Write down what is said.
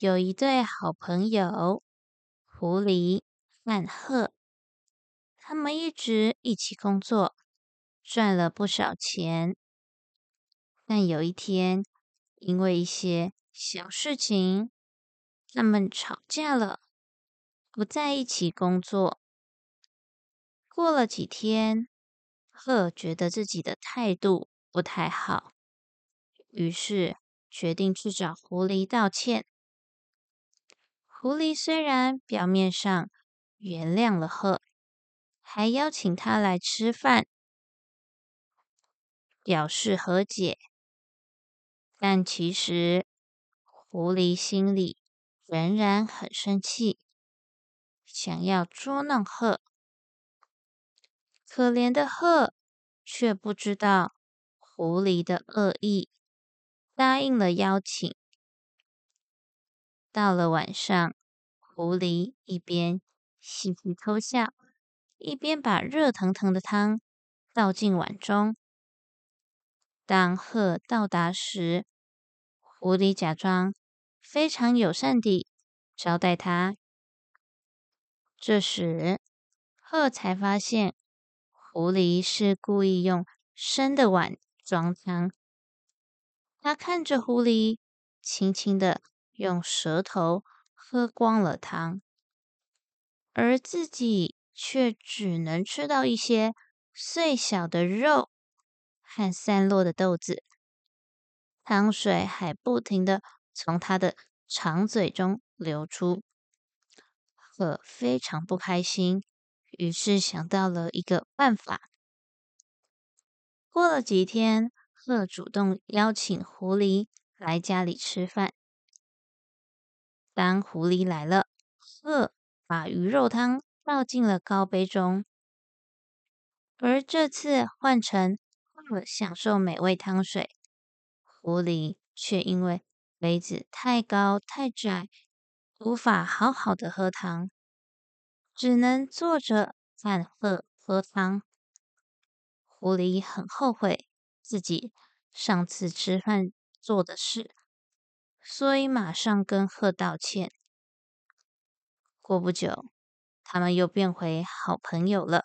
有一对好朋友，狐狸和鹤，他们一直一起工作，赚了不少钱。但有一天，因为一些小事情，他们吵架了，不在一起工作。过了几天，鹤觉得自己的态度不太好，于是决定去找狐狸道歉。狐狸虽然表面上原谅了鹤，还邀请他来吃饭，表示和解，但其实狐狸心里仍然很生气，想要捉弄鹤。可怜的鹤却不知道狐狸的恶意，答应了邀请。到了晚上，狐狸一边嘻嘻偷笑，一边把热腾腾的汤倒进碗中。当鹤到达时，狐狸假装非常友善地招待他。这时，鹤才发现狐狸是故意用生的碗装汤。他看着狐狸，轻轻的。用舌头喝光了汤，而自己却只能吃到一些碎小的肉和散落的豆子，汤水还不停的从他的长嘴中流出。鹤非常不开心，于是想到了一个办法。过了几天，鹤主动邀请狐狸来家里吃饭。当狐狸来了，鹤把鱼肉汤倒进了高杯中，而这次换成鹤享受美味汤水，狐狸却因为杯子太高太窄，无法好好的喝汤，只能坐着看鹤喝汤。狐狸很后悔自己上次吃饭做的事。所以马上跟鹤道歉。过不久，他们又变回好朋友了。